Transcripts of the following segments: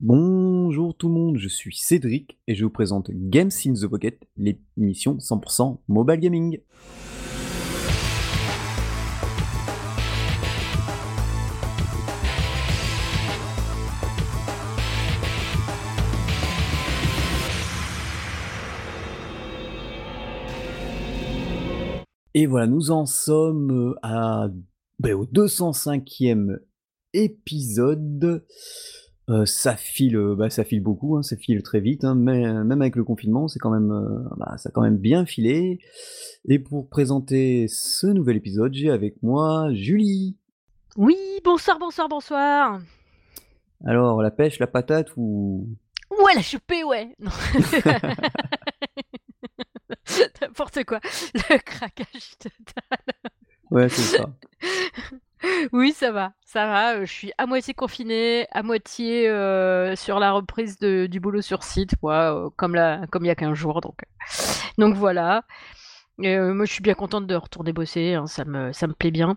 Bonjour tout le monde, je suis Cédric et je vous présente Games in the Pocket, l'émission 100% mobile gaming. Et voilà, nous en sommes euh, ben, au 205e épisode. Euh, ça file, euh, bah, ça file beaucoup, hein, ça file très vite, hein, mais même avec le confinement, c'est quand même, bah, ça a quand même bien filé. Et pour présenter ce nouvel épisode, j'ai avec moi Julie. Oui, bonsoir, bonsoir, bonsoir. Alors, la pêche, la patate ou? Ouais, la chopée, ouais. Non. N'importe quoi. Le craquage total. Ouais, c'est ça. oui, ça va, ça va. Je suis à moitié confinée, à moitié sur la reprise du boulot sur site, comme, il y a 15 jours. Donc, voilà. moi, je suis bien contente de retourner bosser. Hein, ça, me, plaît bien.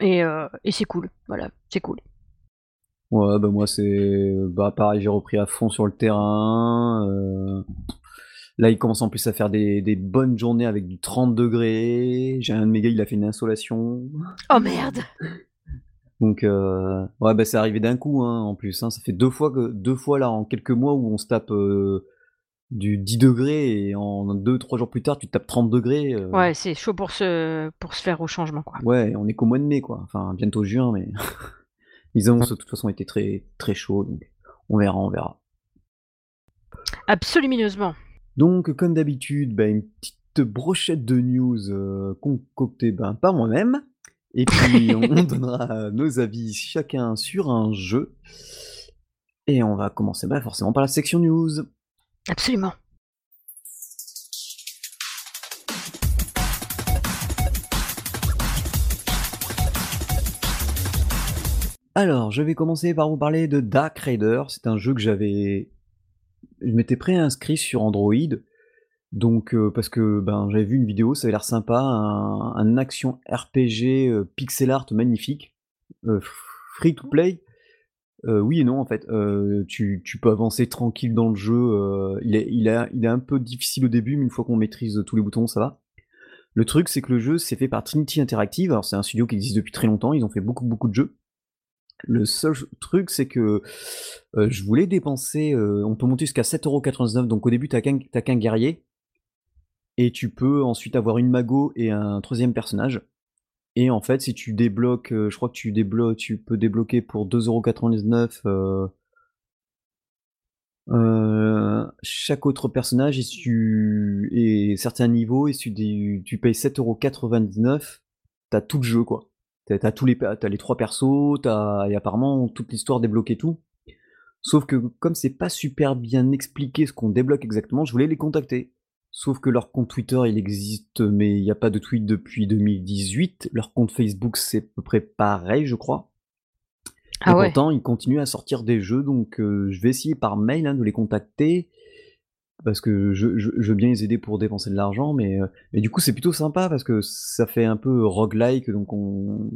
Et, et c'est cool. Voilà, c'est cool. Ouais, bah moi, c'est. Bah, pareil, j'ai repris à fond sur le terrain. Là, il commence en plus à faire des, bonnes journées avec du 30 degrés. J'ai un de mes gars, il a fait une insolation. Oh merde Donc, euh, ouais, bah c'est arrivé d'un coup, hein, en plus. Hein. Ça fait deux fois, que, deux fois là, en quelques mois, où on se tape euh, du 10 degrés et en deux, trois jours plus tard, tu tapes 30 degrés. Euh. Ouais, c'est chaud pour se, pour se faire au changement, quoi. Ouais, on est qu'au mois de mai, quoi. Enfin, bientôt juin, mais les annonces de toute façon étaient très, très chauds. Donc, on verra, on verra. Absolument. Donc, comme d'habitude, bah, une petite brochette de news euh, concoctée ben, par moi-même. Et puis, on donnera nos avis chacun sur un jeu. Et on va commencer bah, forcément par la section news. Absolument. Alors, je vais commencer par vous parler de Dark Raider. C'est un jeu que j'avais je m'étais préinscrit sur Android, donc euh, parce que ben j'avais vu une vidéo, ça avait l'air sympa, un, action RPG euh, pixel art magnifique, euh, free to play. oui et non en fait, tu, peux avancer tranquille dans le jeu. il, est, un peu difficile au début, mais une fois qu'on maîtrise tous les boutons, ça va. Le truc, c'est que le jeu c'est fait par Trinity Interactive. C'est un studio qui existe depuis très longtemps. Ils ont fait beaucoup beaucoup de jeux. Le seul truc, c'est que je voulais dépenser. On peut monter jusqu'à 7,99€. Donc au début, t'as qu'un guerrier. Et tu peux ensuite avoir une mago et un troisième personnage. Et en fait, si tu débloques, je crois que tu débloques, tu peux débloquer pour 2,99€ euh, chaque autre personnage et, tu, et certains niveaux. Et si tu, tu payes 7,99€, t'as tout le jeu quoi. T'as tous les, as les trois persos, t'as et apparemment toute l'histoire débloquée tout. Sauf que comme c'est pas super bien expliqué ce qu'on débloque exactement, je voulais les contacter. Sauf que leur compte Twitter il existe, mais il n'y a pas de tweet depuis 2018. Leur compte Facebook c'est à peu près pareil, je crois. Ah et pourtant, ils continuent à sortir des jeux, donc euh, je vais essayer par mail hein, de les contacter parce que je, je, veux bien les aider pour dépenser de l'argent, mais, euh, mais du coup c'est plutôt sympa parce que ça fait un peu roguelike, donc on,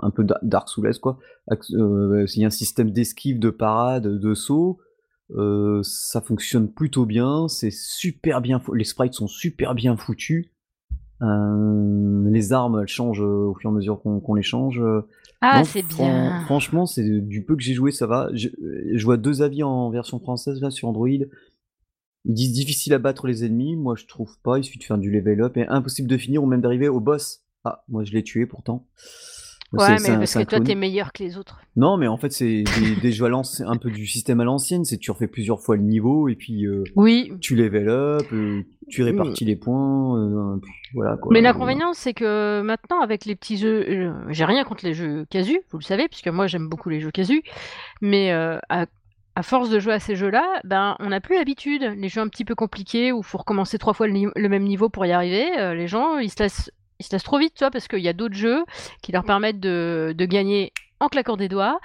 un peu Dark Souls quoi. Euh, il y a un système d'esquive, de parade, de saut, euh, ça fonctionne plutôt bien, c'est super bien, les sprites sont super bien foutus. les armes elles changent au fur et à mesure qu'on les change. Ah, c'est bien. Franchement, c'est du peu que j'ai joué, ça va. Je, je, vois deux avis en version française là sur Android. Ils disent difficile à battre les ennemis, moi je trouve pas, il suffit de faire du level up et impossible de finir ou même d'arriver au boss. Ah, moi je l'ai tué pourtant. Ouais, mais parce que toi t'es meilleur que les autres. Non, mais en fait c'est des, des jeux un peu du système à l'ancienne, c'est tu refais plusieurs fois le niveau et puis euh, oui. tu level up, euh, tu répartis les points, euh, voilà Mais l'inconvénient c'est que maintenant avec les petits jeux, j'ai rien contre les jeux casu, vous le savez, puisque moi j'aime beaucoup les jeux casu, mais à à force de jouer à ces jeux-là, ben, on n'a plus l'habitude. Les jeux un petit peu compliqués où il faut recommencer trois fois le, même niveau pour y arriver, euh, les gens, ils se laissent, ils se trop vite, toi, parce qu'il y a d'autres jeux qui leur permettent de, gagner en claquant des doigts.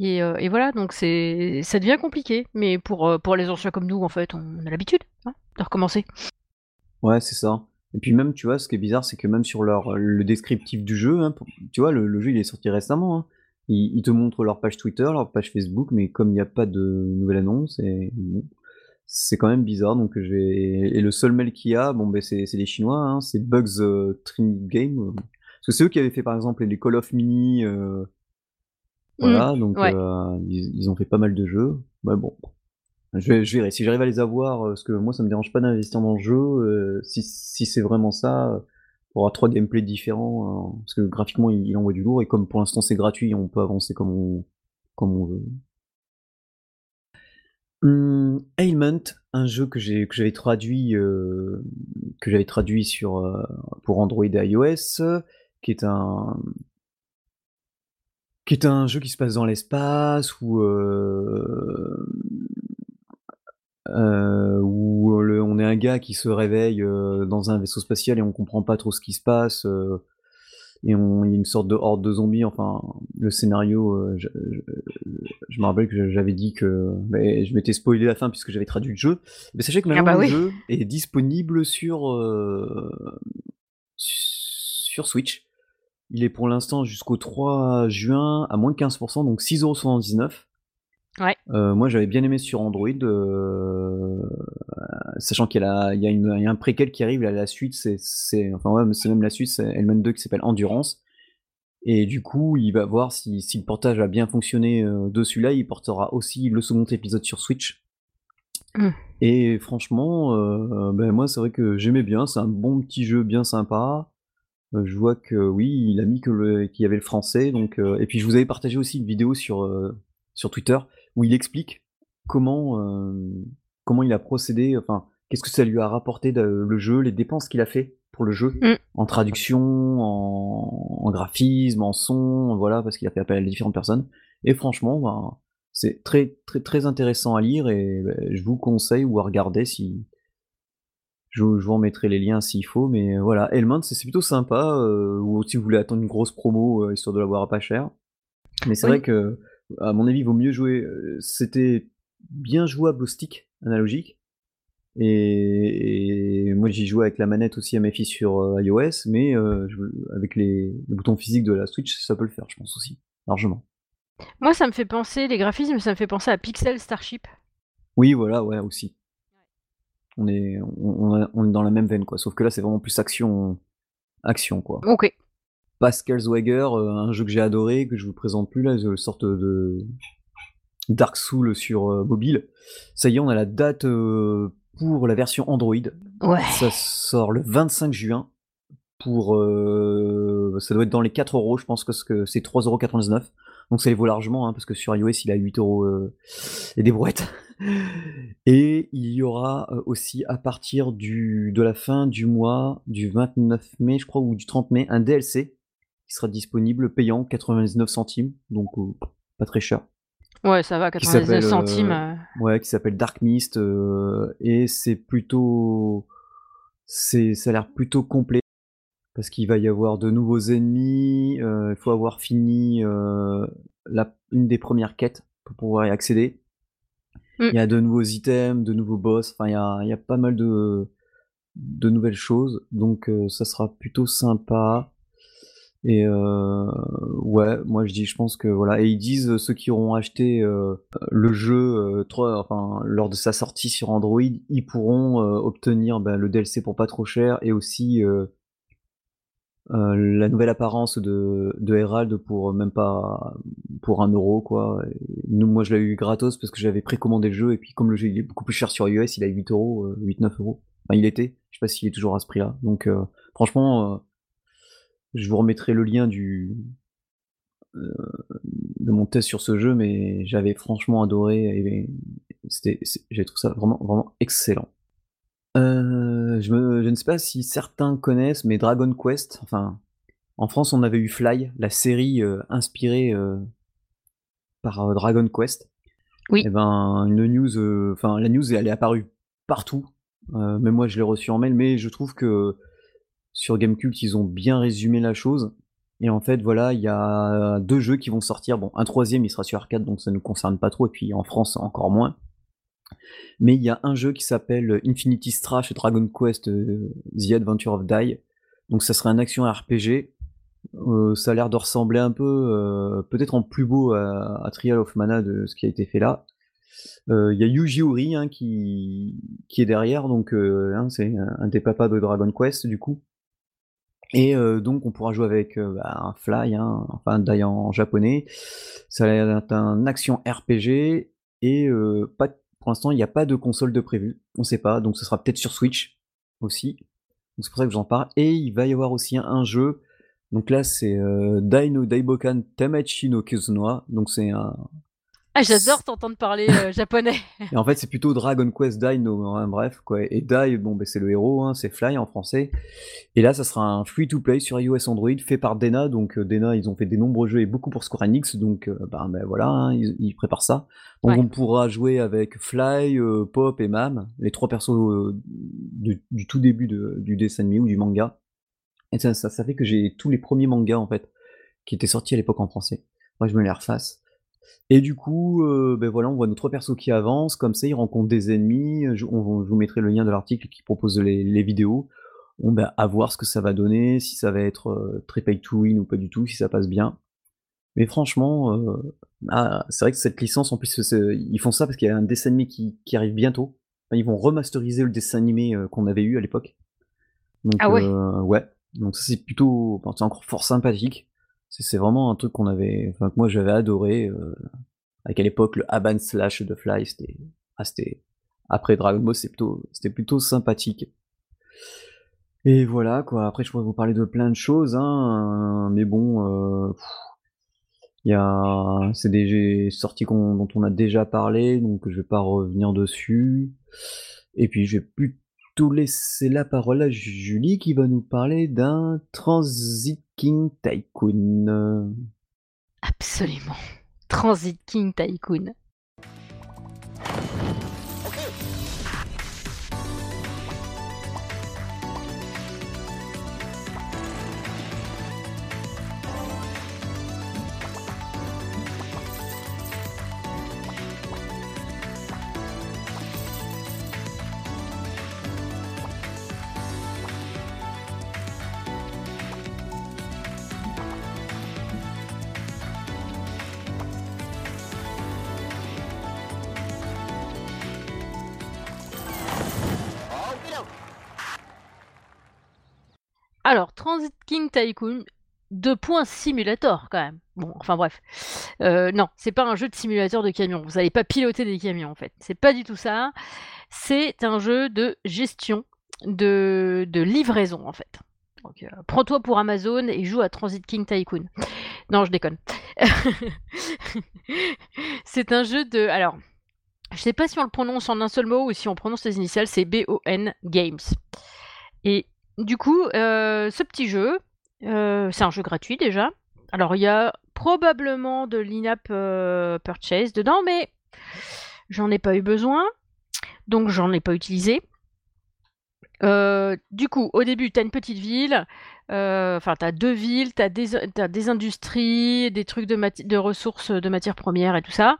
Euh, et, voilà, donc ça devient compliqué. Mais pour, euh, pour les anciens comme nous, en fait, on a l'habitude hein, de recommencer. Ouais, c'est ça. Et puis même, tu vois, ce qui est bizarre, c'est que même sur leur, le descriptif du jeu, hein, tu vois, le, jeu, il est sorti récemment. Hein, Ils, te montrent leur page Twitter, leur page Facebook, mais comme il n'y a pas de nouvelle annonce, et c'est quand même bizarre. Donc et le seul mail qu'il y a, bon ben c'est les Chinois, hein, c'est Bugs euh, Game. Parce que c'est eux qui avaient fait par exemple les Call of Mini. Euh, voilà, mmh, donc euh, ils, ont fait pas mal de jeux. Mais bon, je, je verrai. Si j'arrive à les avoir, euh, parce que moi ça me dérange pas d'investir dans le jeu, si, si c'est vraiment ça, aura trois gameplays différents, hein, parce que graphiquement il, envoie du lourd, et comme pour l'instant c'est gratuit, on peut avancer comme on, comme on veut. Mmh, Ailment, un jeu que j'ai que j'avais traduit que j'avais traduit sur pour Android et iOS, qui est un qui est un jeu qui se passe dans l'espace où euh, euh, où on est un gars qui se réveille euh, dans un vaisseau spatial et on comprend pas trop ce qui se passe et on, il y a une sorte de horde de zombies. Enfin, le scénario, je, me rappelle que j'avais dit que mais je m'étais spoilé la fin puisque j'avais traduit le jeu. Mais sachez que ah maintenant bah le jeu est disponible sur sur Switch. Il est pour l'instant jusqu'au 3 juin à moins de 15%, donc 6,79€. Ouais. Euh, moi j'avais bien aimé sur Android, euh, sachant qu'il y, a, il y, a un préquel qui arrive, la suite c'est, enfin ouais, c'est même la suite, c'est Element 2 qui s'appelle Endurance. Et du coup, il va voir si, si le portage a bien fonctionné euh, de celui-là, il portera aussi le second épisode sur Switch. Mmh. Et franchement, ben moi c'est vrai que j'aimais bien, c'est un bon petit jeu bien sympa. Euh, je vois que oui, il a mis que le, qu'il y avait le français. Donc, euh, et puis je vous avais partagé aussi une vidéo sur, euh, sur Twitter où il explique comment, comment il a procédé, enfin, qu'est-ce que ça lui a rapporté le jeu, les dépenses qu'il a fait pour le jeu, mm. en traduction, en, graphisme, en son, voilà, parce qu'il a fait appel à différentes personnes. Et franchement, ben, c'est très, très, très intéressant à lire et ben, je vous conseille ou à regarder si, je, vous en mettrai les liens s'il faut, mais euh, voilà, Elmont c'est plutôt sympa, euh, ou si vous voulez attendre une grosse promo euh, histoire de l'avoir à pas cher. Mais c'est vrai que, à mon avis, il vaut mieux jouer. C'était bien jouable au stick analogique. Et, moi j'y jouais avec la manette aussi à mes filles sur iOS, mais avec les, boutons physiques de la Switch, ça peut le faire, je pense aussi, largement. Moi ça me fait penser, les graphismes, ça me fait penser à Pixel Starship. Oui, voilà, ouais, aussi. On est, on, est dans la même veine, quoi. Sauf que là, c'est vraiment plus action, action, quoi. Ok. Pascal Swagger, euh, un jeu que j'ai adoré, que je vous présente plus là, une sorte de Dark Soul sur euh, mobile. Ça y est, on a la date euh, pour la version Android. Ouais. Ça sort le 25 juin. Pour, ça doit être dans les 4 euros, je pense que c'est 3,99€. Donc ça les vaut largement, hein, parce que sur iOS il a 8 euros et des brouettes. Et il y aura aussi à partir du, de la fin du mois, du 29 mai, je crois, ou du 30 mai, un DLC qui sera disponible payant 99 centimes, donc euh, pas très cher. Ouais, ça va, 99 centimes. Euh. ouais, qui s'appelle Dark Mist, et c'est plutôt. C'est, ça a l'air plutôt complet. Parce qu'il va y avoir de nouveaux ennemis, il faut avoir fini la, une des premières quêtes pour pouvoir y accéder. Mm. Il y a de nouveaux items, de nouveaux boss, enfin il y a, y a, pas mal de, de nouvelles choses, donc euh, ça sera plutôt sympa. Et euh, ouais, moi je dis, je pense que voilà, et ils disent ceux qui auront acheté euh, le jeu enfin lors de sa sortie sur Android, ils pourront obtenir ben, le DLC pour pas trop cher et aussi euh, la nouvelle apparence de, de Herald pour même pas pour un euro quoi. nous, moi je l'ai eu gratos parce que j'avais précommandé le jeu et puis comme le jeu il est beaucoup plus cher sur iOS, il a 8 euros, 8-9 euros. Enfin il était, je sais pas s'il est toujours à ce prix-là. Donc euh, franchement, euh, je vous remettrai le lien du de mon test sur ce jeu, mais j'avais franchement adoré et c'était, j'ai trouvé ça vraiment vraiment excellent. Euh, je, ne sais pas si certains connaissent, mais Dragon Quest, enfin, en France, on avait eu Fly, la série euh, inspirée euh, par Dragon Quest. Oui. Et eh ben, une news, enfin, la news, elle est apparue partout. même moi, je l'ai reçue en mail, mais je trouve que sur Gamecult, ils ont bien résumé la chose. Et en fait, voilà, il y a deux jeux qui vont sortir. Bon, un troisième, il sera sur arcade, donc ça ne nous concerne pas trop. Et puis en France, encore moins. Mais il y a un jeu qui s'appelle Infinity Strash Dragon Quest euh, The Adventure of Die. Donc ça serait un action RPG ça a l'air de ressembler un peu, peut-être en plus beau à, Trial of Mana de ce qui a été fait là. Il y a Yuji Ori hein, qui, qui est derrière, donc hein, c'est un des papas de Dragon Quest du coup. Et donc on pourra jouer avec bah, un Fly, hein, enfin un Dai en japonais. Ça a l'air d'être un action RPG et pas, pour l'instant il n'y a pas de console de prévu, on sait pas, donc ce sera peut-être sur Switch aussi. C'est pour ça que j'en parle. Et il va y avoir aussi un, jeu. Donc là c'est Dai no Daibokan Tamachi no Kizunoa. Donc c'est un, ah, j'adore t'entendre parler euh, japonais. Et en fait, c'est plutôt Dragon Quest Dai, hein, bref, quoi. Et Dai, bon, ben, c'est le héros, hein, c'est Fly en français. Et là, ça sera un free-to-play sur iOS Android fait par Dena. Donc, euh, Dena, ils ont fait des nombreux jeux et beaucoup pour Square Enix. Donc, euh, bah, ben, voilà, hein, ils, préparent ça. Donc, on pourra jouer avec Fly, Pop et Mam, les trois persos du, tout début du dessin animé ou du manga. Et ça, ça, ça fait que j'ai tous les premiers mangas, en fait, qui étaient sortis à l'époque en français. Moi, je me les refasse. Et du coup, euh, ben voilà, on voit nos trois persos qui avancent, comme ça, ils rencontrent des ennemis. Je, on, vous mettrai le lien de l'article qui propose les, vidéos. On va ben, voir ce que ça va donner, si ça va être euh, très pay to win ou pas du tout, si ça passe bien. Mais franchement, euh, ah, c'est vrai que cette licence, en plus, ils font ça parce qu'il y a un dessin animé qui, arrive bientôt. ils vont remasteriser le dessin animé qu'on avait eu à l'époque. ah ouais. ouais. Donc ça c'est plutôt, c'est encore fort sympathique. C'est vraiment un truc qu'on avait, enfin que moi j'avais adoré. Euh, avec à l'époque le Aban Slash de Fly, c'était, ah, après Dragon Ball, c'était plutôt, c'était plutôt sympathique. Et voilà quoi. Après, je pourrais vous parler de plein de choses, hein, mais bon, euh, il y a, c'est des sorties dont on a déjà parlé, donc je vais pas revenir dessus. Et puis, je vais plus tout laisser la parole à Julie qui va nous parler d'un Transit King Tycoon. Absolument. Transit King Tycoon. Tycoon, deux points simulator quand même. Bon, enfin bref. Euh, non, c'est pas un jeu de simulateur de camion. Vous n'allez pas piloter des camions en fait. C'est pas du tout ça. C'est un jeu de gestion de, livraison en fait. Euh, prends-toi pour Amazon et joue à Transit King Tycoon. Non, je déconne. c'est un jeu de. Alors, je sais pas si on le prononce en un seul mot ou si on prononce les initiales. C'est B-O-N Games. Et du coup, euh, ce petit jeu, euh, c'est un jeu gratuit déjà. Alors, il y a probablement de l'in-app euh, purchase dedans, mais j'en ai pas eu besoin, donc j'en ai pas utilisé. du coup, au début, tu as une petite ville, enfin, tu as deux villes, tu as, des industries, des trucs de ressources de matières premières et tout ça.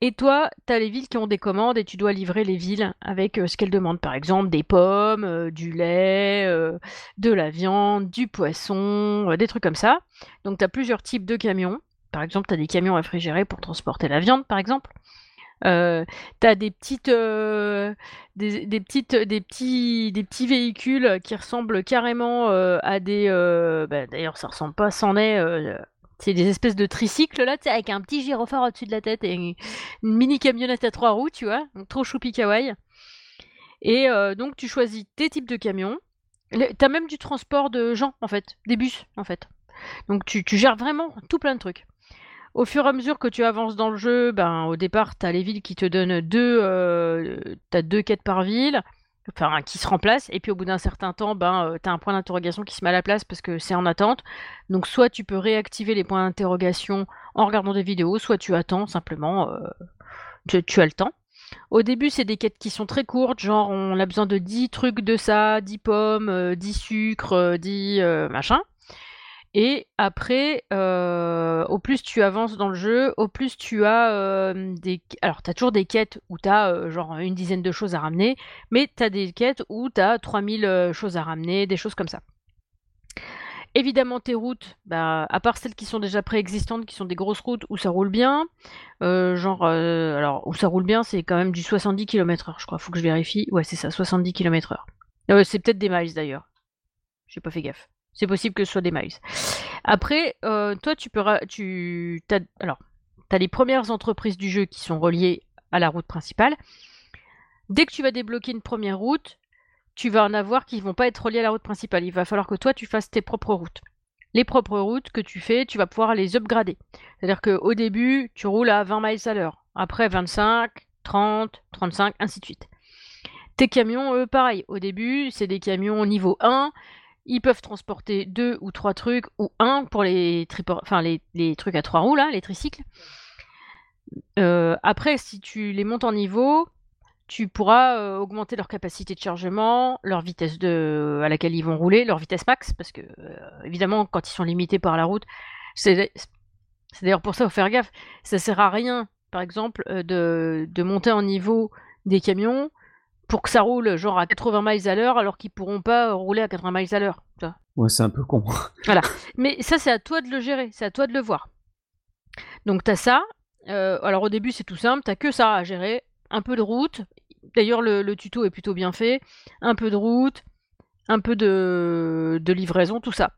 Et toi, tu as les villes qui ont des commandes et tu dois livrer les villes avec euh, ce qu'elles demandent. Par exemple, des pommes, euh, du lait, euh, de la viande, du poisson, des trucs comme ça. Donc tu as plusieurs types de camions. Par exemple, tu as des camions réfrigérés pour transporter la viande, par exemple. tu as des petites, des, petites, des petits, des petits véhicules qui ressemblent carrément à des. Bah, d'ailleurs, ça ressemble pas, c'en est c'est des espèces de tricycles là, avec un petit gyrophare au-dessus de la tête et une, mini camionnette à trois roues, tu vois. Trop choupi kawaii. Et euh, donc tu choisis tes types de camions. T'as même du transport de gens en fait, des bus en fait. Donc tu, gères vraiment tout plein de trucs. Au fur et à mesure que tu avances dans le jeu, ben, au départ, tu as les villes qui te donnent deux, euh, deux quêtes par ville enfin qui se remplace. Et puis au bout d'un certain temps ben euh, tu as un point d'interrogation qui se met à la place parce que c'est en attente. Donc soit tu peux réactiver les points d'interrogation en regardant des vidéos soit tu attends simplement euh, tu, as le temps. Au début c'est des quêtes qui sont très courtes genre on a besoin de 10 trucs de ça 10 pommes 10 euh, sucres 10 machin et après, euh, au plus tu avances dans le jeu, au plus tu as euh, des... Alors, tu as toujours des quêtes où tu as euh, genre une dizaine de choses à ramener, mais tu as des quêtes où tu as 3000 choses à ramener, des choses comme ça. évidemment, tes routes, bah, à part celles qui sont déjà préexistantes, qui sont des grosses routes où ça roule bien, genre, alors, où ça roule bien, c'est quand même du 70 km/h, je crois. Faut que je vérifie. Ouais, c'est ça, 70 km/h. C'est peut-être des miles d'ailleurs. J'ai pas fait gaffe. C'est possible que ce soit des miles. Après, toi, tu peux. As, alors, tu as les premières entreprises du jeu qui sont reliées à la route principale. Dès que tu vas débloquer une première route, tu vas en avoir qui vont pas être reliés à la route principale. Il va falloir que toi, tu fasses tes propres routes. Les propres routes que tu fais, tu vas pouvoir les upgrader. C'est-à-dire qu'au début, tu roules à 20 miles à l'heure. Après, 25, 30, 35, ainsi de suite. Tes camions, eux, pareil. Au début, c'est des camions niveau 1. Ils peuvent transporter deux ou trois trucs, ou un pour les, enfin, les, trucs à trois roues, là, les tricycles. Euh, après, si tu les montes en niveau, tu pourras augmenter leur capacité de chargement, leur vitesse de, à laquelle ils vont rouler, leur vitesse max, parce que évidemment, quand ils sont limités par la route, c'est d'ailleurs pour ça, faut faire gaffe. Ça sert à rien, par exemple, de, de, monter en niveau des camions pour que ça roule genre à 80 miles à l'heure, alors qu'ils pourront pas rouler à 80 miles à l'heure. Ouais, c'est un peu con. voilà. Mais ça, c'est à toi de le gérer, c'est à toi de le voir. Donc, tu as ça. alors, au début, c'est tout simple, tu que ça à gérer un peu de route. D'ailleurs, le, tuto est plutôt bien fait. Un peu de route, un peu de, livraison, tout ça.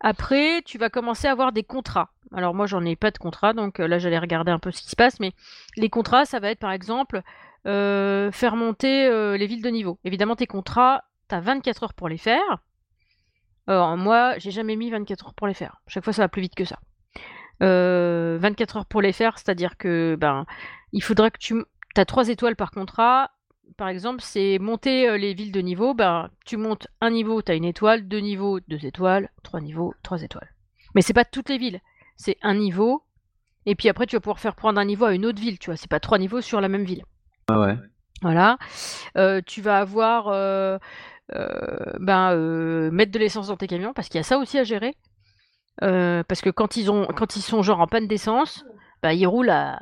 Après, tu vas commencer à avoir des contrats. Alors moi, j'en ai pas de contrat, donc euh, là, j'allais regarder un peu ce qui se passe. Mais les contrats, ça va être par exemple euh, faire monter euh, les villes de niveau. Évidemment, tes contrats, tu as 24 heures pour les faire. Alors, moi, j'ai jamais mis 24 heures pour les faire. Chaque fois, ça va plus vite que ça. 24 heures pour les faire, c'est-à-dire que ben, il faudra que tu tu as trois étoiles par contrat. Par exemple, c'est monter euh, les villes de niveau. Ben, tu montes un niveau, tu as une étoile, deux niveaux, deux étoiles, trois niveaux, trois étoiles. Mais c'est pas toutes les villes. C'est un niveau. Et puis après, tu vas pouvoir faire prendre un niveau à une autre ville. Tu vois, c'est pas trois niveaux sur la même ville. Ah ouais. Voilà. Euh, tu vas avoir euh, ben, mettre de l'essence dans tes camions parce qu'il y a ça aussi à gérer. parce que quand ils ont, quand ils sont genre en panne d'essence, bah, ils roulent à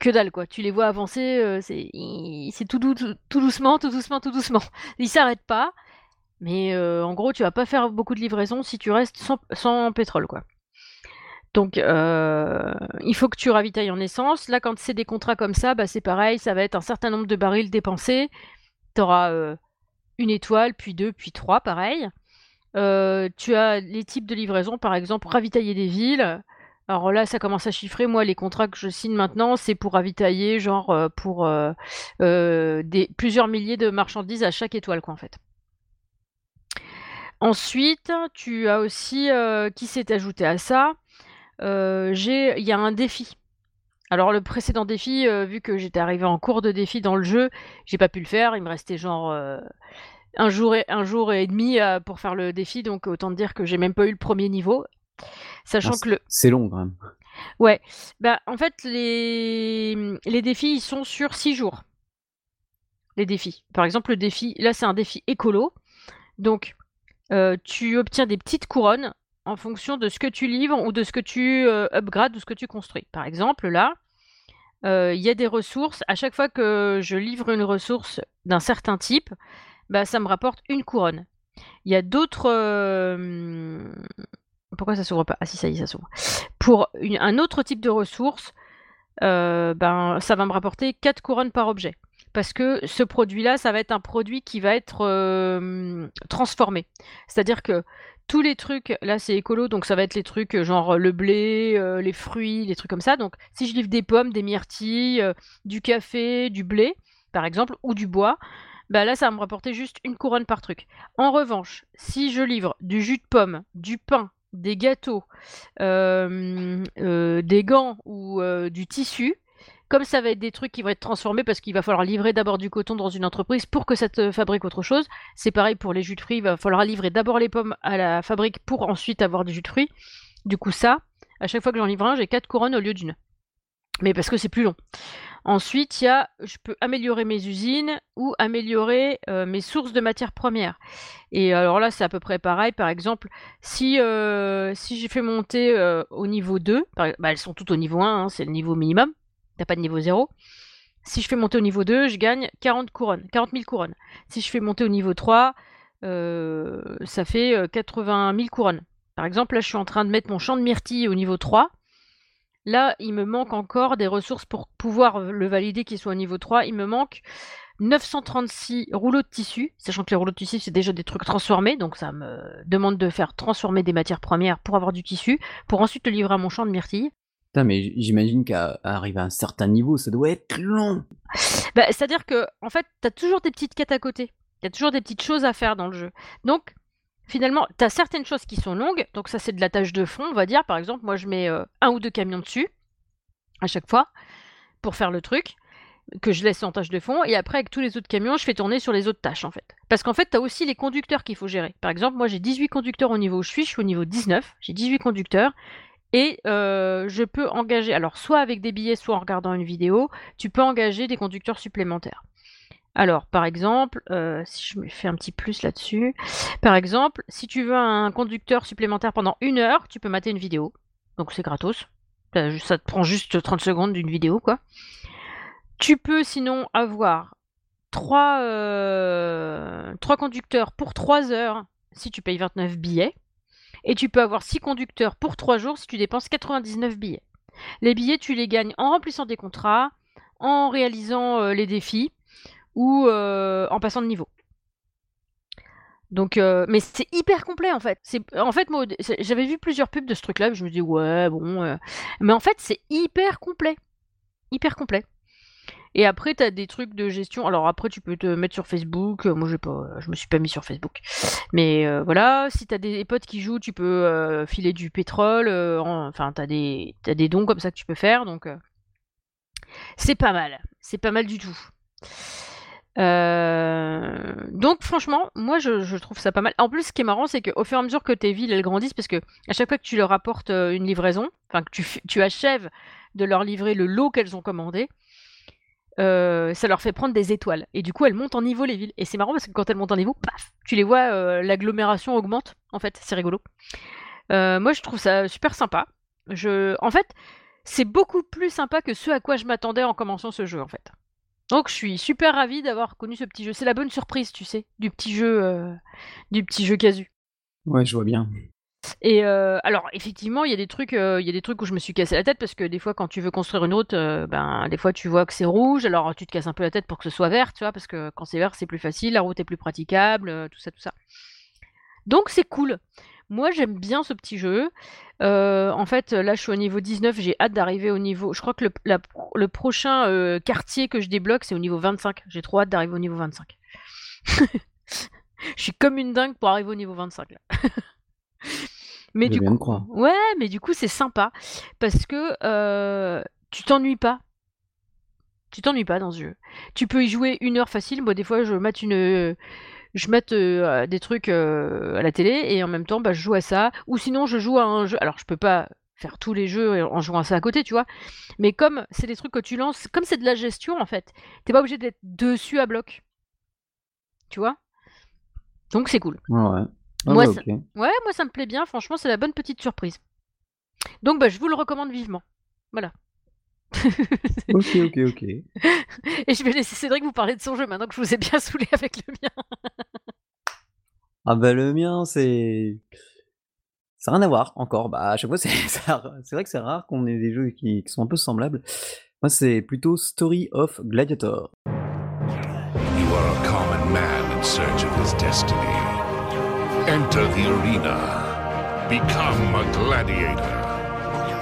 que dalle quoi. Tu les vois avancer, euh, c'est tout, doucement, tout doucement, tout doucement. Ils s'arrêtent pas, mais euh, en gros tu vas pas faire beaucoup de livraisons si tu restes sans, pétrole quoi. Donc euh, il faut que tu ravitailles en essence. Là quand c'est des contrats comme ça, bah, c'est pareil, ça va être un certain nombre de barils dépensés. Tu auras une étoile, puis deux, puis trois, pareil. tu as les types de livraison, par exemple, ravitailler des villes. Alors là, ça commence à chiffrer. Moi, les contrats que je signe maintenant, c'est pour ravitailler, genre, euh, pour euh, euh, plusieurs milliers de marchandises à chaque étoile, quoi, en fait. Ensuite, tu as aussi, qui s'est ajouté à ça, il y a un défi. Alors le précédent défi, vu que j'étais arrivé en cours de défi dans le jeu, j'ai pas pu le faire. Il me restait genre un jour et un jour et demi pour faire le défi, donc autant dire que j'ai même pas eu le premier niveau. Sachant ah, que le... C'est long quand même. Ouais. Bah, en fait, les... les défis, ils sont sur 6 jours. Les défis. Par exemple, le défi, là, c'est un défi écolo. Donc, euh, tu obtiens des petites couronnes en fonction de ce que tu livres ou de ce que tu euh, upgrades ou ce que tu construis. Par exemple, là, euh, il y a des ressources. À chaque fois que je livre une ressource d'un certain type, bah, ça me rapporte une couronne. Il y a d'autres pourquoi ça s'ouvre pas? Ah si, ça y est, ça s'ouvre. Pour un autre type de ressource, euh, ben, ça va me rapporter 4 couronnes par objet. Parce que ce produit-là, ça va être un produit qui va être euh, transformé. C'est-à-dire que tous les trucs, là c'est écolo, donc ça va être les trucs genre le blé, euh, les fruits, les trucs comme ça. Donc si je livre des pommes, des myrtilles, du café, du blé, par exemple, ou du bois, bah là ça va me rapporter juste une couronne par truc. En revanche, si je livre du jus de pomme, du pain, des gâteaux, euh, euh, des gants ou euh, du tissu, comme ça va être des trucs qui vont être transformés parce qu'il va falloir livrer d'abord du coton dans une entreprise pour que ça te fabrique autre chose. C'est pareil pour les jus de fruits, il va falloir livrer d'abord les pommes à la fabrique pour ensuite avoir du jus de fruits. Du coup, ça, à chaque fois que j'en livre un, j'ai quatre couronnes au lieu d'une. Mais parce que c'est plus long. Ensuite, il y a, je peux améliorer mes usines ou améliorer euh, mes sources de matières premières. Et alors là, c'est à peu près pareil. Par exemple, si, euh, j'ai fait monter euh, au niveau 2, bah, elles sont toutes au niveau 1, hein, c'est le niveau minimum, t'as pas de niveau 0. Si je fais monter au niveau 2, je gagne 40 couronnes, 40 000 couronnes. Si je fais monter au niveau 3, ça fait 80 000 couronnes. Par exemple, là, je suis en train de mettre mon champ de myrtille au niveau 3. Là, il me manque encore des ressources pour pouvoir le valider qu'il soit au niveau 3. Il me manque 936 rouleaux de tissu, sachant que les rouleaux de tissu, c'est déjà des trucs transformés, donc ça me demande de faire transformer des matières premières pour avoir du tissu, pour ensuite le livrer à mon champ de myrtille. Mais j'imagine qu'à arriver à un certain niveau, ça doit être long. Bah, C'est-à-dire que, en fait, t'as toujours des petites quêtes à côté. A toujours des petites choses à faire dans le jeu. Donc, finalement, tu as certaines choses qui sont longues. Donc, ça, c'est de la tâche de fond, on va dire. Par exemple, moi, je mets euh, un ou deux camions dessus, à chaque fois, pour faire le truc que je laisse en tâche de fond, et après avec tous les autres camions, je fais tourner sur les autres tâches en fait. Parce qu'en fait, tu as aussi les conducteurs qu'il faut gérer. Par exemple, moi j'ai 18 conducteurs au niveau où je suis, je suis au niveau 19, j'ai 18 conducteurs, et euh, je peux engager, alors soit avec des billets, soit en regardant une vidéo, tu peux engager des conducteurs supplémentaires. Alors, par exemple, euh, si je me fais un petit plus là-dessus, par exemple, si tu veux un conducteur supplémentaire pendant une heure, tu peux mater une vidéo. Donc c'est gratos. Ça te prend juste 30 secondes d'une vidéo, quoi. Tu peux sinon avoir trois, euh, conducteurs pour 3 heures si tu payes 29 billets. Et tu peux avoir 6 conducteurs pour 3 jours si tu dépenses 99 billets. Les billets, tu les gagnes en remplissant des contrats, en réalisant euh, les défis ou euh, en passant de niveau. Donc, mais c'est hyper complet en fait. En fait, moi, j'avais vu plusieurs pubs de ce truc-là, je me dis ouais, bon, mais en fait, c'est hyper complet, hyper complet. Et après, tu as des trucs de gestion. Alors après, tu peux te mettre sur Facebook. Moi, je pas, je me suis pas mis sur Facebook. Mais euh, voilà, si tu as des potes qui jouent, tu peux euh, filer du pétrole. Euh, enfin, tu as des, dons comme ça que tu peux faire. Donc, c'est pas mal. C'est pas mal du tout. donc franchement, moi je, trouve ça pas mal. En plus, ce qui est marrant, c'est qu'au fur et à mesure que tes villes elles grandissent, parce que à chaque fois que tu leur apportes une livraison, enfin que tu achèves de leur livrer le lot qu'elles ont commandé, euh, ça leur fait prendre des étoiles. Et du coup, elles montent en niveau les villes. Et c'est marrant parce que quand elles montent en niveau, paf, tu les vois, euh, l'agglomération augmente. En fait, c'est rigolo. Euh, moi, je trouve ça super sympa. Je... En fait, c'est beaucoup plus sympa que ce à quoi je m'attendais en commençant ce jeu, en fait. Donc, je suis super ravie d'avoir connu ce petit jeu. C'est la bonne surprise, tu sais, du petit jeu, du petit jeu casu. Ouais, je vois bien. Et euh, alors, effectivement, il y a des trucs, euh, il y a des trucs où je me suis cassé la tête parce que des fois, quand tu veux construire une route, euh, ben, des fois, tu vois que c'est rouge, alors tu te casses un peu la tête pour que ce soit vert, tu vois, parce que quand c'est vert, c'est plus facile, la route est plus praticable, tout ça, tout ça. Donc, c'est cool. Moi, j'aime bien ce petit jeu. en fait, là, je suis au niveau 19, j'ai hâte d'arriver au niveau. Je crois que le, prochain quartier que je débloque, c'est au niveau 25. J'ai trop hâte d'arriver au niveau 25. je suis comme une dingue pour arriver au niveau 25 là. Mais du coup, ouais, mais du coup, c'est sympa parce que euh, tu t'ennuies pas. Tu t'ennuies pas dans ce jeu. Tu peux y jouer une heure facile. Moi, des fois, je mate une, je mate euh, des trucs euh, à la télé et en même temps, bah, je joue à ça. Ou sinon, je joue à un jeu. Alors, je peux pas faire tous les jeux en jouant à ça à côté, tu vois. Mais comme c'est des trucs que tu lances, comme c'est de la gestion en fait, t'es pas obligé d'être dessus à bloc. Tu vois? Donc c'est cool. Ouais. Ah moi, ça... Ouais, moi ça me plaît bien, franchement, c'est la bonne petite surprise. Donc bah, je vous le recommande vivement. Voilà. ok, ok, ok. Et je vais laisser Cédric vous parler de son jeu maintenant que je vous ai bien saoulé avec le mien. ah bah le mien, c'est... Ça n'a rien à voir encore. Bah à chaque fois, c'est, c'est vrai que c'est rare qu'on ait des jeux qui, qui sont un peu semblables. Moi, c'est plutôt Story of Gladiator. You are a common man in search of his destiny. Enter the arena. Become a gladiator.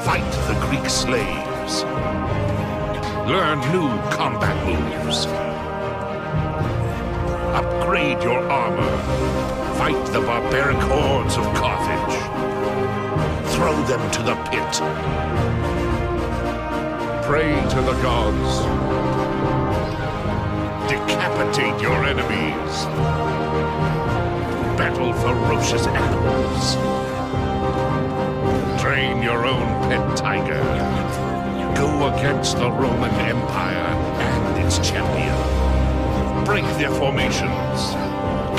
Fight the Greek slaves. Learn new combat moves. Upgrade your armor. Fight the barbaric hordes of Carthage. Throw them to the pit. Pray to the gods. Decapitate your enemies battle ferocious animals. Train your own pet tiger. Go against the Roman Empire and its champion. Break their formations.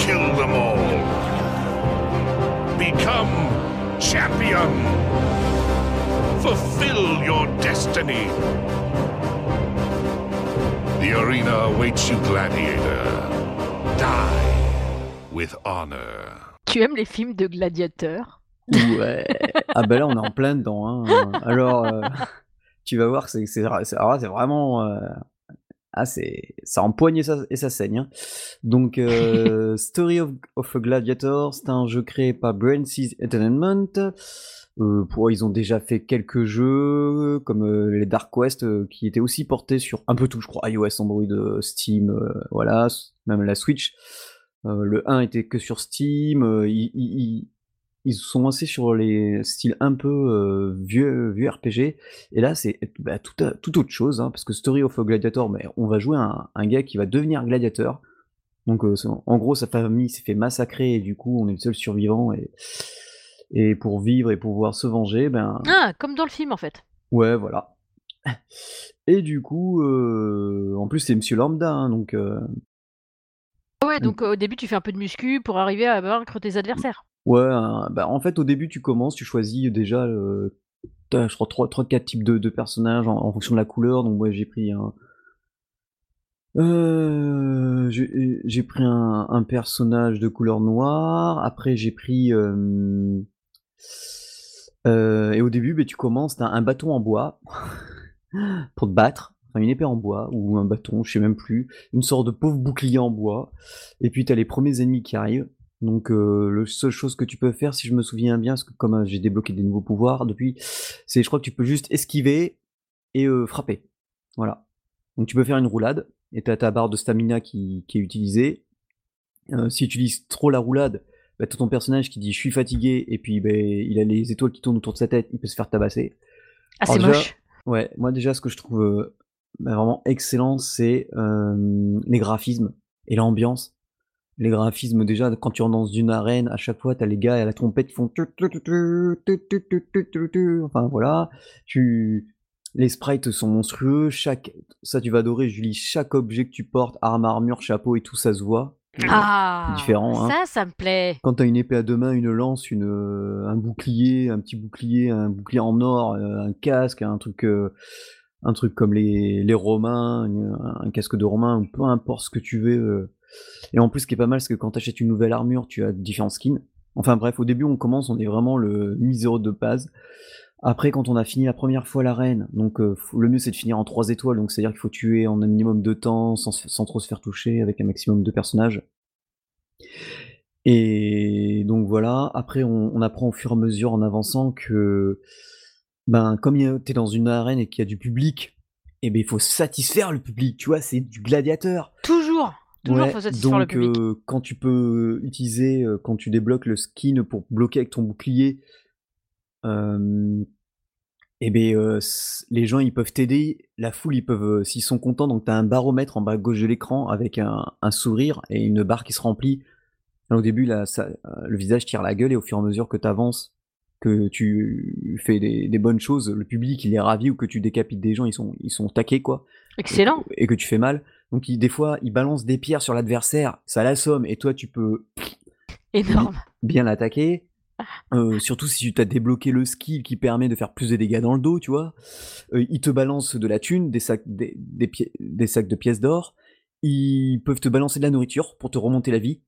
Kill them all. Become champion. Fulfill your destiny. The arena awaits you, gladiator. Die with honor. Tu aimes les films de gladiateurs? Ouais. Ah bah là, on est en plein dedans, hein. Alors, heu, tu vas voir que c'est vraiment, heu, ah c'est ça empoigne et ça et ça saigne, hein. Donc heu, Story of of a Gladiator, c'est un jeu créé par Brainseas Entertainment. Pour ils ont déjà fait quelques jeux comme, les Dark Quest, qui étaient aussi portés sur un peu tout, je crois, iOS, Android, Steam, voilà, même la Switch. Heu, le 1 était que sur Steam, heu, ils ils ils sont lancés sur les styles un peu, heu, vieux vieux RPG et là c'est bah, tout autre chose, hein, parce que Story of a Gladiator, on va jouer un un gars qui va devenir gladiateur. Donc en gros sa famille s'est fait massacrer et du coup on est le seul survivant et et pour vivre et pouvoir se venger, ben Ah! Comme dans le film, en fait. Ouais, voilà. Et du coup, en plus c'est monsieur lambda, hein, donc Ouais, donc au début tu fais un peu de muscu pour arriver à vaincre tes adversaires? Ouais, bah, en fait, au début, tu commences, tu choisis déjà, je crois 3-3-4 types de de personnages en en fonction de la couleur, donc ouais, j'ai pris un j'ai j'ai pris un un personnage de couleur noire, après j'ai pris, heu et au début, beh, tu commences, tu as un bâton en bois pour te battre, une épée en bois ou un bâton, je sais même plus, une sorte de pauvre bouclier en bois et puis tu as les premiers ennemis qui arrivent, donc heu, le seule chose que tu peux faire, si je me souviens bien, parce que comme, heu, j'ai débloqué des nouveaux pouvoirs depuis, c'est je crois que tu peux juste esquiver et heu, frapper. Voilà. Donc tu peux faire une roulade et tu as ta barre de stamina qui qui est utilisée. Si tu utilises trop la roulade, bah, tu as ton personnage qui dit: «Je suis fatigué» et puis, beh, il a les étoiles qui tournent autour de sa tête, il peut se faire tabasser. Ah, c'est moche. ouais, moi déjà ce que je trouve, bah, vraiment excellent, c'est, hem, les graphismes et l'ambiance. Les graphismes déjà quand tu rentres dans une arène, à chaque fois tu as les gars à la trompette qui font enfin voilà. Tu les sprites sont monstrueux, chaque ça tu vas adorer Julie, chaque objet que tu portes, arme, armure, chapeau et tout, ça se voit. Ah! différent, hein. Ça, ça me plaît. Quand tu as une épée à 2 mains, une lance, une, un bouclier, un petit bouclier, un bouclier en or, un casque, un truc, heu, un truc comme les romains, un casque de romain ou peu importe ce que tu veux, heu et en plus ce qui est pas mal, c'est que quand tu achètes une nouvelle armure, tu as différents skins. Enfin bref, au début on commence, on est vraiment le miséreux de base. Après quand on a fini la 1re fois l'arène, donc heu, f le mieux c'est de finir en 3 étoiles, donc c'est-à-dire qu'il faut tuer en un minimum de temps, sans sans trop se faire toucher, avec un maximum de personnages. Et donc voilà, après on apprend au fur et à mesure en avançant que, ben, comme tu es dans une arène et qu'il y a du public et beh, il faut satisfaire le public, tu vois? C'est du gladiateur. Toujours! Toujours Ouais, faut satisfaire le donc public. heu, quand tu peux utiliser, heu, quand tu débloques le skin pour bloquer avec ton bouclier beh, heu, s les gens ils peuvent t'aider, la foule ils peuvent, s'ils sont contents donc tu as un baromètre en bas à gauche de l'écran avec un un sourire et une barre qui se remplit. Au début là, ça, heu, le visage tire la gueule et au fur et à mesure que tu avances, que tu fais des des bonnes choses, le public il est ravi ou que tu décapites des gens, ils sont ils sont au taquet quoi Excellent! et que tu fais mal. Donc des fois, ils balancent des pierres sur l'adversaire, ça l'assomme et toi tu peux Énorme. bien l'attaquer. Heu, surtout si tu as débloqué le skill qui permet de faire plus de dégâts dans le dos, tu vois? Heu, ils te balancent de la thune, des sacs des des sacs de pièces d'or. Ils peuvent te balancer de la nourriture pour te remonter la vie.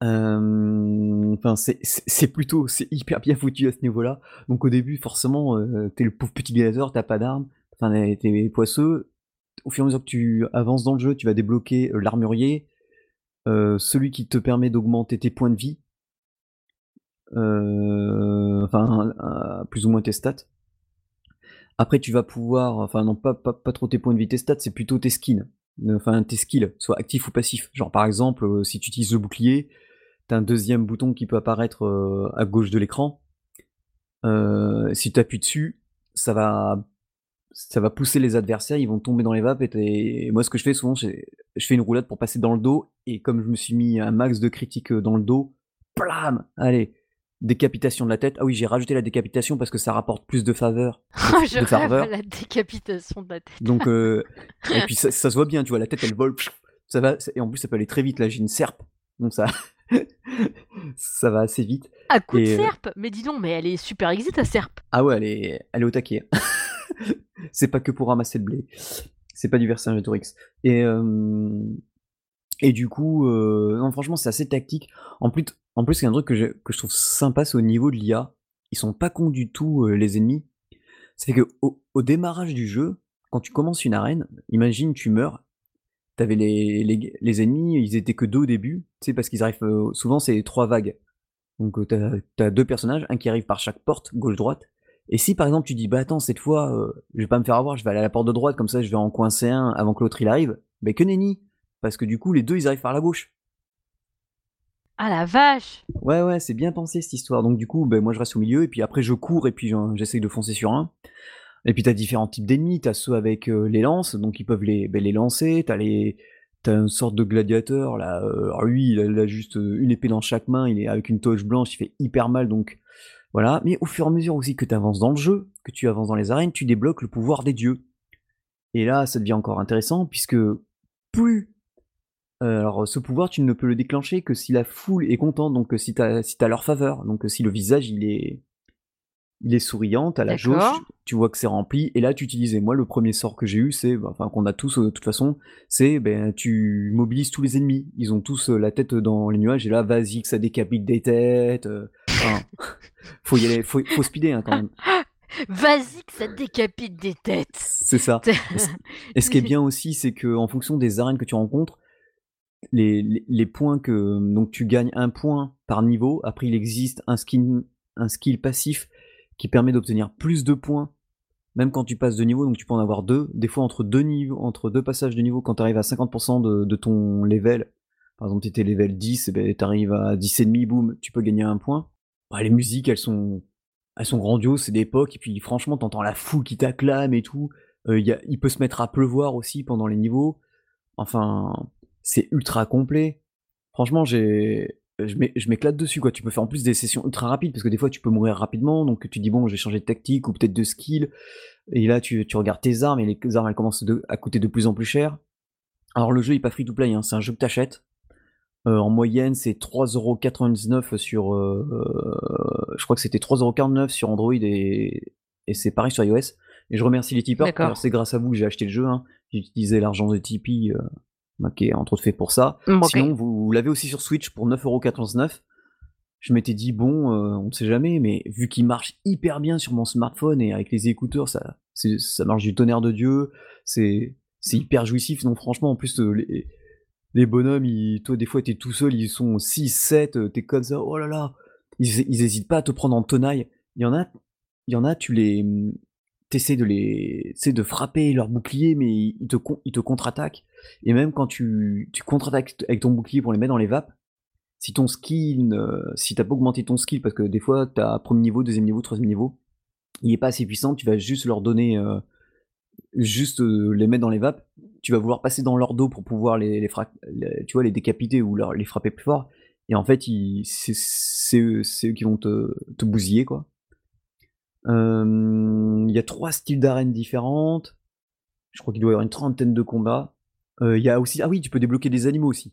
Enfin c'est plutôt c'est hyper bien foutu à ce niveau-là. Donc au début forcément, heu, tu es le pauvre petit gladiateur, tu as pas d'armes, enfin tu es poisseux. Au fur et à mesure que tu avances dans le jeu, tu vas débloquer, l'armurier, celui qui te permet d'augmenter tes points de vie enfin, plus ou moins tes stats. Après tu vas pouvoir enfin non pas pas pas trop tes points de vie, tes stats, c'est plutôt tes skins, enfin tes skills, soit actifs ou passifs. Genre par exemple, si tu utilises le bouclier, tu as un 2e bouton qui peut apparaître, heu, à gauche de l'écran. Heu, si tu appuies dessus, ça va ça va pousser les adversaires, ils vont tomber dans les vapes et moi ce que je fais souvent, je fais une roulade pour passer dans le dos et comme je me suis mis un max de critique, heu, dans le dos, plam! Allez, décapitation de la tête. Ah oui, j'ai rajouté la décapitation parce que ça rapporte plus de faveur de je de rêve à ferveur. la décapitation de la tête. Donc et puis ça ça se voit bien, tu vois? La tête elle vole, ça va et en plus ça peut aller très vite. Là j'ai une serpe, donc ça ça va assez vite À coups de et heu serpe? Mais dis donc, mais elle est super aiguisée ta serpe? Ah ouais, elle est elle est au taquet. C'est pas que pour ramasser le blé. C'est pas du Vercingétorix et hem et du coup, heu, non franchement c'est assez tactique. En plus En plus, il y a un truc que je que je trouve sympa, c'est au niveau de l'IA. Ils sont pas cons du tout, heu, les ennemis. C'est qu'au au démarrage du jeu, quand tu commences une arène, imagine tu meurs, tu avais les les les ennemis, ils étaient que 2 au début, tu sais? Parce qu'ils arrivent, heu, souvent c'est 3 vagues. Donc, heu, tu as tu as 2 personnages, un qui arrive par chaque porte, gauche-droite. Et si par exemple tu dis: «Bah attends cette fois, heu, je vais pas me faire avoir, je vais aller à la porte de droite, comme ça je vais en coincer un avant que l'autre il arrive», beh que nenni! Parce que du coup les 2 ils arrivent par la gauche. Ah la vache! Ouais, ouais, c'est bien pensé cette histoire. Donc du coup, beh moi je reste au milieu et puis après je cours et puis j'essaye de foncer sur un. Et puis tu as différents types d'ennemis, tu as ceux avec, heu, les lances, donc ils peuvent les beh les lancer, tu as les tu as une sorte de gladiateur là, heu, alors lui il a juste, heu, une épée dans chaque main, il est avec une toche blanche, il fait hyper mal. Donc voilà. Mais au fur et à mesure aussi que tu avances dans le jeu, que tu avances dans les arènes, tu débloques le pouvoir des dieux. Et là, ça devient encore intéressant puisque plus alors ce pouvoir tu ne peux le déclencher que si la foule est contente, donc si tu as si leur faveur, donc si le visage il est il est souriant, tu as la jauge, tu vois que c'est rempli et là tu utilises et moi le 1er sort que j'ai eu c'est bah enfin qu'on a tous, heu, de toute façon, c'est ben tu mobilises tous les ennemis. Ils ont tous, heu, la tête dans les nuages et là vas-y que ça décapite des têtes, heu, enfin faut y aller, faut faut speeder, hein, quand même. Vas-y que ça décapite des têtes! C'est ça. Et ce qui est bien aussi, c'est qu'en fonction des arènes que tu rencontres, les les les points que donc tu gagnes 1 point par niveau, après il existe un skin un skill passif qui permet d'obtenir plus de points, même quand tu passes de niveau, donc tu peux en avoir 2. Des fois entre 2 niveaux entre 2 passages de niveau quand tu arrives à 50 % de ton level, par exemple tu étais level 10 et beh tu arrives à 10 et demi, boum, tu peux gagner 1 point. Bah les musiques elles sont elles sont grandioses, c'est d'époque et puis franchement tu entends la foule qui t'acclame et tout. A il peut se mettre à pleuvoir aussi pendant les niveaux. Enfin, c'est ultra complet. Franchement j'ai je m'é je m'éclate dessus quoi. Tu peux faire en plus des sessions ultra rapides parce que des fois tu peux mourir rapidement, donc tu dis: «Bon je vais changer de tactique ou peut-être de skill» et là tu tu regardes tes armes et les armes elles commencent de à coûter de plus en plus cher. Alors le jeu est pas free to play, hein, c'est un jeu que tu achètes. Heu, en moyenne c'est 3,99 € sur, heu, je crois que c'était 3,49 € sur Android et et c'est pareil sur iOS. Et je remercie les tipeurs, c'est grâce à vous que j'ai acheté le jeu, hein. J'ai utilisé l'argent de Tipeee, heu, bah qui est entre autres fait pour ça. Mmh. Sinon vous l'avez aussi sur Switch pour 9,99 €. Je m'étais dit: «Bon, heu, on sait jamais» mais vu qu'il marche hyper bien sur mon smartphone et avec les écouteurs ça ça marche du tonnerre de Dieu, c'est hyper jouissif. Donc franchement en plus, heu, les les bonhommes ils toi des fois tu es tout seul, ils sont 6-7, heu, tu es comme ça: «Oh là là!» ils ils hésitent pas à te prendre en tenaille. Il y en a il y en a tu les, mmh, tu essaies de les de frapper leur bouclier mais ils te ils te contre-attaquent. Et même quand tu tu contre-attaques avec ton bouclier pour les mettre dans les vapes, si ton skill si tu as pas augmenté ton skill parce que des fois tu as 1er niveau, 2e niveau, 3e niveau, il est pas assez puissant, tu vas juste leur donner, heu, juste, heu, les mettre dans les vapes, tu vas vouloir passer dans leur dos pour pouvoir les tu vois les décapiter ou les frapper plus fort. Et en fait c'est eux qui vont te te bousiller quoi. Il y a 3 styles d'arènes différentes. Je crois qu'il doit y avoir une trentaine de combats. Il y a aussi ah oui tu peux débloquer des animaux aussi.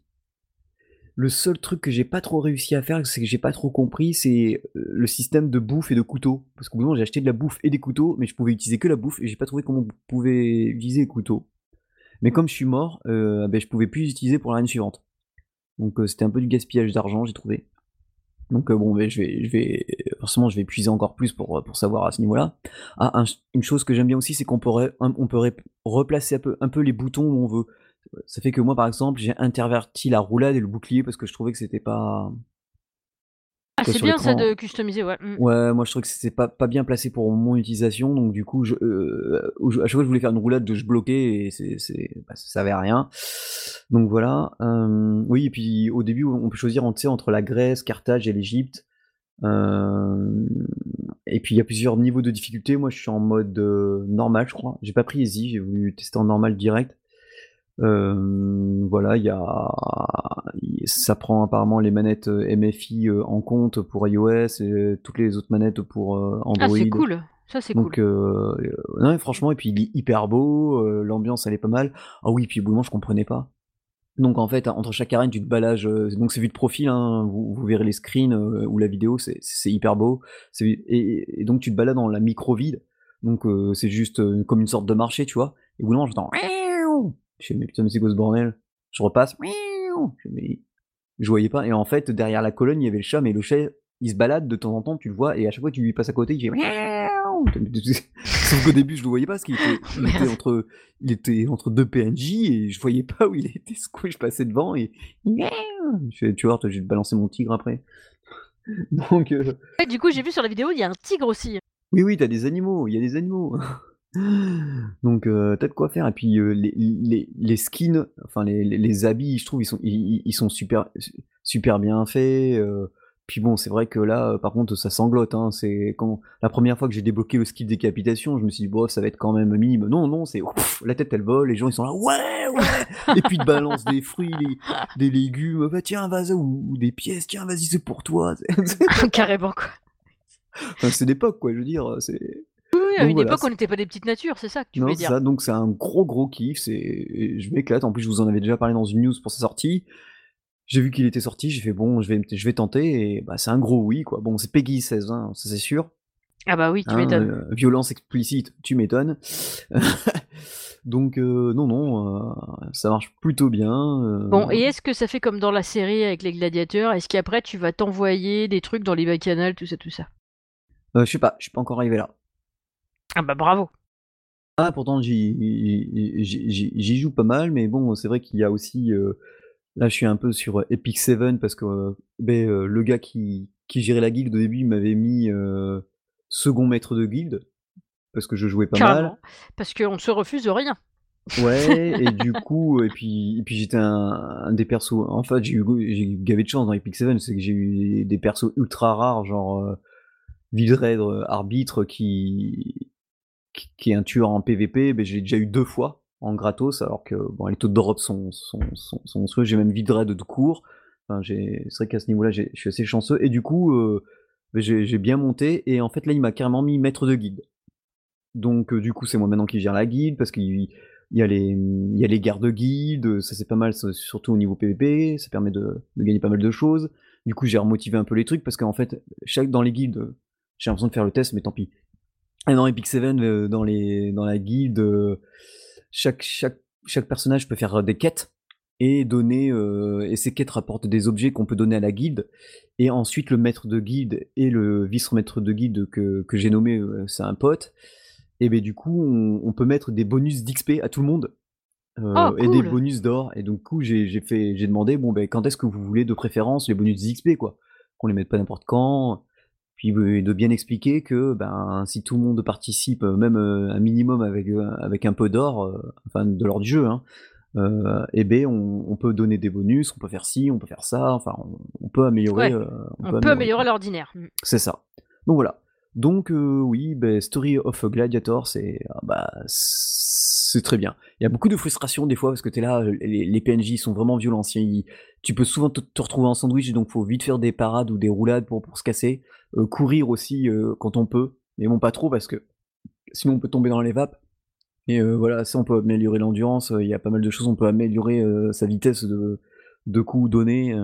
Le seul truc que j'ai pas trop réussi à faire, c'est que j'ai pas trop compris, c'est, le système de bouffe et de couteau. Parce qu'au bout moment j'ai acheté de la bouffe et des couteaux, mais je pouvais utiliser que la bouffe et j'ai pas trouvé comment on pouvait utiliser les couteaux. Mais comme je suis mort, heu, beh je pouvais plus les utiliser pour l'arène suivante. Donc c'était un peu du gaspillage d'argent j'ai trouvé. Donc heu, bon beh je vais je vais forcément je vais puiser encore plus pour, heu, pour savoir à ce niveau-là. Ah une chose que j'aime bien aussi, c'est qu'on pourrait on peut replacer un peu un peu les boutons où on veut. Ça fait que moi par exemple j'ai interverti la roulade et le bouclier parce que je trouvais que c'était pas Ah c'est bien ça de customiser, ouais, mmh. ouais moi je trouvais que c'était pas pas bien placé pour mon utilisation donc du coup je, au à chaque fois que je voulais faire une roulade je bloquais et c'est c'est bah ça servait à rien. Donc voilà, hem, oui et puis au début on peut choisir entre la Grèce, Carthage et l'Égypte. Hem et puis il y a plusieurs niveaux de difficulté. Moi je suis en mode, normal je crois. J'ai pas pris easy, j'ai voulu tester en normal direct. Hem, voilà il y a ça prend apparemment les manettes, heu, MFI, heu, en compte pour iOS et toutes les autres manettes pour, heu, Ah Android. c'est cool, ça c'est cool. non mais franchement et puis il est hyper beau, l'ambiance elle est pas mal. Ah oui puis au bout moment je comprenais pas. Donc en fait entre chaque arène tu te balades, heu, donc c'est vue de profil, hein, vous vous verrez les screens, ou la vidéo c'est c'est hyper beau. Et et donc tu te balades dans la micro ville, donc c'est juste, comme une sorte de marché tu vois? Et au bout d'un moment j'entends. Je fais: «Mais putain mais c'est quoi ce bordel?» Je repasse. Je Je voyais pas. Et en fait, derrière la colonne, il y avait le chat, mais le chat, il se balade de temps en temps, tu le vois, et à chaque fois que tu lui passes à côté, il fait Sauf qu'au début, je le voyais pas, parce qu'il était, il était, entre, il était entre deux PNJ, et je voyais pas où il était secoué, je passais devant, et je fais, tu vois, j'ai balancer mon tigre après. Donc. Euh, du coup, j'ai vu sur la vidéo, il y a un tigre aussi. Oui, oui, t'as des animaux, il y a des animaux. Donc, euh, t'as de quoi faire. Et puis, euh, les, les, les, skins, enfin, les, les, habits, je trouve, ils sont, ils, ils sont super, super bien faits. Euh, puis bon, c'est vrai que là, par contre, ça sanglote. Hein, c'est quand la première fois que j'ai débloqué le skill décapitation, je me suis dit, bon, ça va être quand même minime. Non, non, c'est la tête elle vole, les gens ils sont là, ouais, ouais. Et puis ils balancent des fruits, des légumes, bah tiens, vas-y, ou, des pièces, tiens, vas-y, c'est pour toi. Carrément quoi. Enfin, c'est l'époque, quoi. Je veux dire, c'est. Oui, à une époque, on n'était pas des petites natures, c'est ça que tu non, veux dire. Ça, donc c'est un gros gros kiff. C'est, je m'éclate. En plus, je vous en avais déjà parlé dans une news pour sa sortie. J'ai vu qu'il était sorti, j'ai fait bon, je vais, je vais tenter, et bah, c'est un gros oui, quoi. Bon, c'est Peggy 16, hein, ça c'est sûr. Ah bah oui, tu hein, m'étonnes. Euh, violence explicite, tu m'étonnes. Donc euh, non, non, euh, ça marche plutôt bien. Bon, et est-ce que ça fait comme dans la série avec les gladiateurs? Est-ce qu'après tu vas t'envoyer des trucs dans les bacchanals, tout ça, tout ça? Je sais pas, je suis pas encore arrivé là. Ah bah bravo. Ah pourtant j'y joue pas mal, mais bon, c'est vrai qu'il y a aussi Là, je suis un peu sur euh, Epic 7 parce que euh, ben, euh, le gars qui, qui gérait la guilde au début m'avait mis second maître de guilde parce que je jouais pas mal. Parce qu'on se refuse rien. Ouais, et du coup, et puis, et puis j'étais un, des persos. En fait, j'ai eu, j'ai gavé de chance dans Epic 7, c'est que j'ai eu des persos ultra rares, genre euh, arbitre qui, qui, est un tueur en PVP. Ben, j'ai déjà eu deux fois en gratos, alors que bon, les taux de drop sont, sont, sont, J'ai même vide raid de cours. Enfin, c'est vrai qu'à ce niveau-là, je suis assez chanceux. Et du coup, euh, j'ai bien monté. Et en fait, là, il m'a carrément mis maître de guide. Donc, euh, du coup, c'est moi maintenant qui gère la guide parce qu'il y a les, il y les gardes guides. Ça, c'est pas mal, surtout au niveau PVP. Ça permet de, gagner pas mal de choses. Du coup, j'ai remotivé un peu les trucs parce qu'en fait, chaque, dans les guides, j'ai l'impression de faire le test, mais tant pis. Et dans Epic 7, euh, dans, les, dans la guide, chaque, chaque, chaque personnage peut faire euh, des quêtes et donner euh, et ces quêtes rapportent des objets qu'on peut donner à la guilde. Et ensuite le maître de guilde et le vice maître de guilde que, que j'ai nommé euh, c'est un pote. Et ben du coup on, peut mettre des bonus d'XP à tout le monde oh, et des bonus d'or. Et donc du coup j'ai fait j'ai demandé bon ben quand est-ce que vous voulez de préférence les bonus d'XP quoi? Qu'on les mette pas n'importe quand puis de bien expliquer que ben, si tout le monde participe, euh, même euh, un minimum avec, euh, avec un peu d'or, enfin de l'or du jeu, hein, et ben on, peut donner des bonus, on peut faire ci, on peut faire ça, enfin on, peut améliorer. on, peut, améliorer, l'ordinaire. Mm. C'est ça. Donc voilà. Donc oui, ben, Story of Gladiator, c'est ah, bah, c'est très bien. Il y a beaucoup de frustration des fois parce que tu es là, les, PNJ sont vraiment violents. tu peux souvent te, retrouver en sandwich, donc faut vite faire des parades ou des roulades pour, pour se casser. Euh, courir aussi euh, quand on peut, mais bon pas trop parce que sinon on peut tomber dans les vapes. Et euh, voilà, ça on peut améliorer l'endurance, il y a pas mal de choses, on peut améliorer sa vitesse de, de coup donné.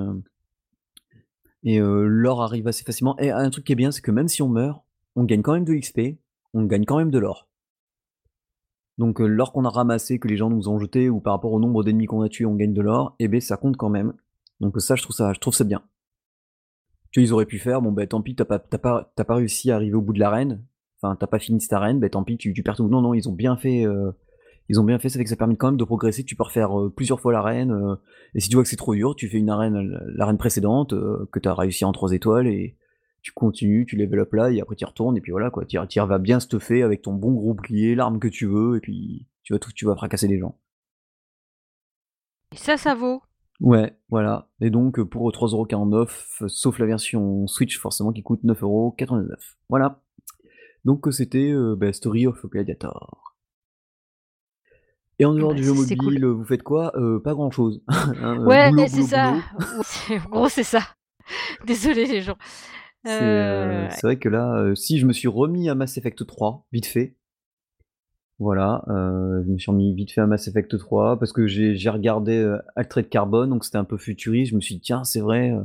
et l'or arrive assez facilement. Et un truc qui est bien, c'est que même si on meurt, on gagne quand même de XP, on gagne quand même de l'or. Donc l'or qu'on a ramassé, que les gens nous ont jeté, ou par rapport au nombre d'ennemis qu'on a tués, on gagne de l'or, et ben ça compte quand même. Donc ça, je trouve ça, je trouve ça bien tu ils auraient pu faire, bon, ben tant pis, t'as pas, pas, pas réussi à arriver au bout de l'arène, enfin, t'as pas fini cette arène, ben tant pis, tu, tu perds tout. Non, non, ils ont bien fait, euh, ils ont bien fait, ça fait que ça permet quand même de progresser, tu peux refaire euh, plusieurs fois l'arène, euh, et si tu vois que c'est trop dur, tu fais une arène, l'arène précédente, que t'as réussi en 3 étoiles, et tu continues, tu level up là, et après tu retournes, et puis voilà, quoi, tu vas bien stuffer avec ton bon gros bouclier, l'arme que tu veux, et puis tu vas, tout, tu vas fracasser les gens. Et ça, ça vaut Ouais, voilà. Et donc pour 3,49€, sauf la version Switch forcément qui coûte 9,99€. Voilà. Donc c'était euh, bah, Story of Gladiator. Et en dehors bah, du jeu mobile, vous faites quoi? Euh, Pas grand chose. Hein, euh, ouais, c'est ça. en gros, c'est ça. Désolé les gens. C'est vrai que là, si je me suis remis à Mass Effect 3, vite fait, voilà, euh, je me suis remis vite fait à Mass Effect 3 parce que j'ai regardé euh, Altered Carbon, donc c'était un peu futuriste. Je me suis dit, tiens, c'est vrai, euh,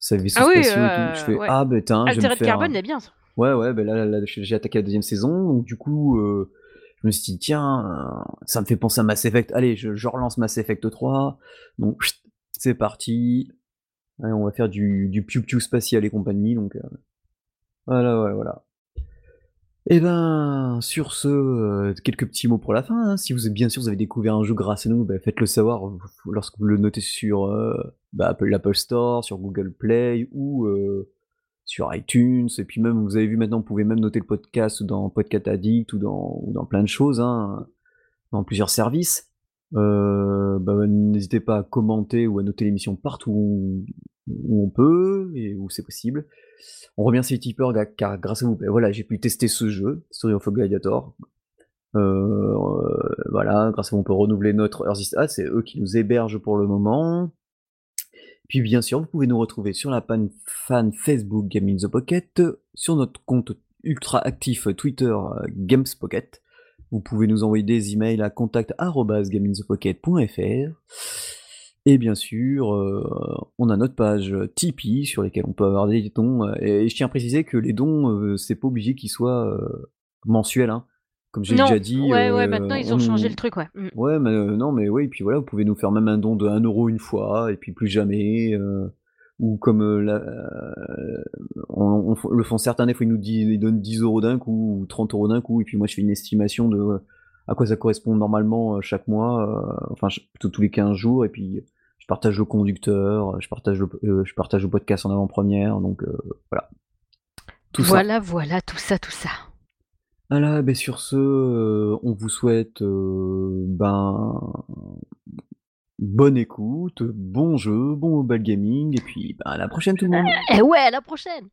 ça avait ah oui, Je fais, ah ben tiens, Altered Carbon est bien. Ouais, ouais, ben là, j'ai attaqué la deuxième saison, donc du coup, je me suis dit, tiens, ça me fait penser à Mass Effect. Allez, je, relance Mass Effect 3. Donc, c'est parti. Ouais, on va faire du du piou spatial et compagnie donc, voilà, ouais, voilà. Et ben, sur ce, heu, quelques petits mots pour la fin, hein. Si vous êtes bien sûr, vous avez découvert un jeu grâce à nous, bah, faites-le savoir, f lorsque vous le notez sur, heu, bah, Apple l'Apple Store, sur Google Play ou, sur iTunes et puis même vous avez vu maintenant, vous pouvez même noter le podcast dans Podcast Addict ou dans ou dans plein de choses, hein, dans plusieurs services. Heu, bah, n'hésitez pas à commenter ou à noter l'émission partout où on peut et où c'est possible. On remercie les tipeurs car grâce à vous, beh, voilà, j'ai pu tester ce jeu, Story of a Gladiator. Heu, voilà, grâce à eux, on peut renouveler notre Earthis ah, c'est eux qui nous hébergent pour le moment. Puis bien sûr, vous pouvez nous retrouver sur la pane fan Facebook Game in the Pocket, sur notre compte ultra actif Twitter Gamespocket. Vous pouvez nous envoyer des emails à contact@gameinthepocket.fr et bien sûr, heu, on a notre page Tipeee sur lesquelles on peut avoir des dons, et je tiens à préciser que les dons, heu, c'est pas obligé qu'ils soient, heu, mensuels, hein. Comme j'ai déjà dit, ouais, ouais, maintenant ils ont changé le truc, ouais. Mmh. ouais, mais non, mais oui, puis voilà, vous pouvez nous faire même un don de 1 € une fois et puis plus jamais, ou comme, heu, la on on le font certains, des fois, ils nous di ils donnent 10 € d'un coup ou 30 € d'un coup et puis moi je fais une estimation de à quoi ça correspond normalement, chaque mois, enfin plutôt tous les 15 jours et puis je partage au conducteur, je partage le je partage le podcast en avant-première donc, heu, voilà. Tout ça. Voilà, voilà, tout ça, tout ça. Voilà, beh, sur ce, on vous souhaite, ben, bonne écoute, bon jeu, bon mobile gaming et puis, bah, à la prochaine tout le monde! Et ouais, à la prochaine!